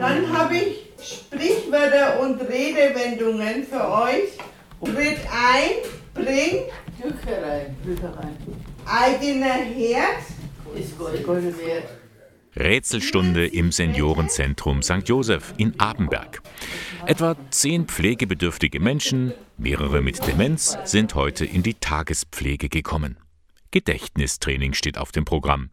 Dann habe ich Sprichwörter und Redewendungen für euch. Tritt ein, bring Bücherein. Bücherein. eigener Herd. Ist Gold wert. Rätselstunde im Seniorenzentrum St. Joseph in Abenberg. Etwa zehn pflegebedürftige Menschen, mehrere mit Demenz, sind heute in die Tagespflege gekommen. Gedächtnistraining steht auf dem Programm.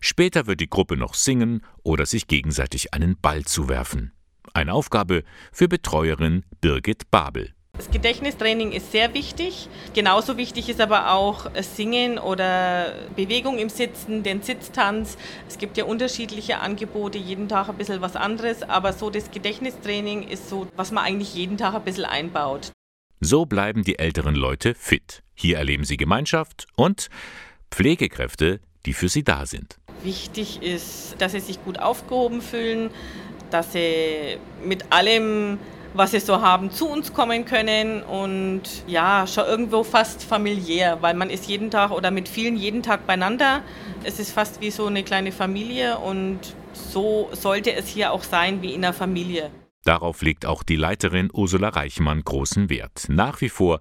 Später wird die Gruppe noch singen oder sich gegenseitig einen Ball zuwerfen. Eine Aufgabe für Betreuerin Birgit Babel. Das Gedächtnistraining ist sehr wichtig. Genauso wichtig ist aber auch Singen oder Bewegung im Sitzen, den Sitztanz. Es gibt ja unterschiedliche Angebote, jeden Tag ein bisschen was anderes, aber so das Gedächtnistraining ist so, was man eigentlich jeden Tag ein bisschen einbaut. So bleiben die älteren Leute fit. Hier erleben sie Gemeinschaft und Pflegekräfte, die für sie da sind. Wichtig ist, dass sie sich gut aufgehoben fühlen, dass sie mit allem was sie so haben, zu uns kommen können und ja, schon irgendwo fast familiär, weil man ist jeden Tag oder mit vielen jeden Tag beieinander. Es ist fast wie so eine kleine Familie und so sollte es hier auch sein wie in einer Familie. Darauf legt auch die Leiterin Ursula Reichmann großen Wert. Nach wie vor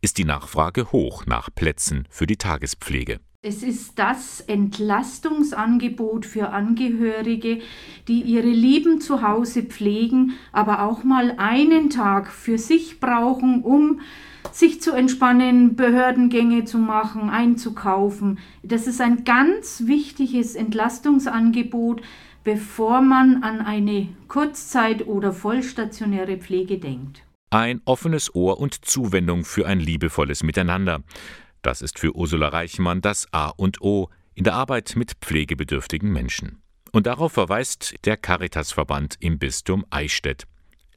ist die Nachfrage hoch nach Plätzen für die Tagespflege. Es ist das Entlastungsangebot für Angehörige, die ihre Lieben zu Hause pflegen, aber auch mal einen Tag für sich brauchen, um sich zu entspannen, Behördengänge zu machen, einzukaufen. Das ist ein ganz wichtiges Entlastungsangebot, bevor man an eine Kurzzeit- oder vollstationäre Pflege denkt. Ein offenes Ohr und Zuwendung für ein liebevolles Miteinander. Das ist für Ursula Reichmann das A und O in der Arbeit mit pflegebedürftigen Menschen. Und darauf verweist der Caritasverband im Bistum Eichstätt.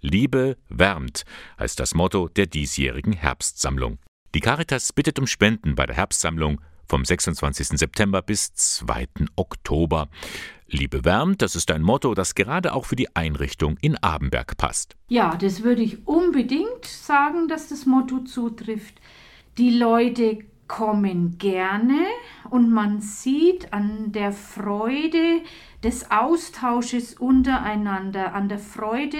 Liebe wärmt heißt das Motto der diesjährigen Herbstsammlung. Die Caritas bittet um Spenden bei der Herbstsammlung vom 26. September bis 2. Oktober. Liebe wärmt, das ist ein Motto, das gerade auch für die Einrichtung in Abenberg passt. Ja, das würde ich unbedingt sagen, dass das Motto zutrifft. Die Leute kommen gerne und man sieht an der Freude des Austausches untereinander, an der Freude,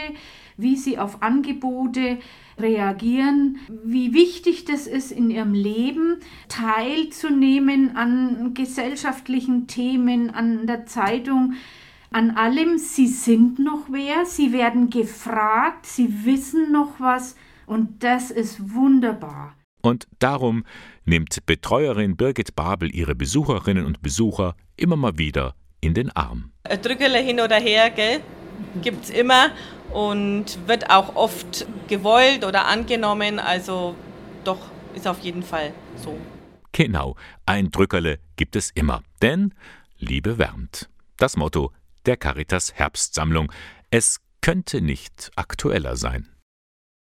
wie sie auf Angebote reagieren, wie wichtig das ist in ihrem Leben, teilzunehmen an gesellschaftlichen Themen, an der Zeitung, an allem. Sie sind noch wer, sie werden gefragt, sie wissen noch was und das ist wunderbar. Und darum nimmt Betreuerin Birgit Babel ihre Besucherinnen und Besucher immer mal wieder in den Arm. Ein Drückerle hin oder her, gell? Gibt's immer und wird auch oft gewollt oder angenommen. Also doch, ist auf jeden Fall so. Genau, ein Drückerle gibt es immer. Denn Liebe wärmt. Das Motto der Caritas Herbstsammlung. Es könnte nicht aktueller sein.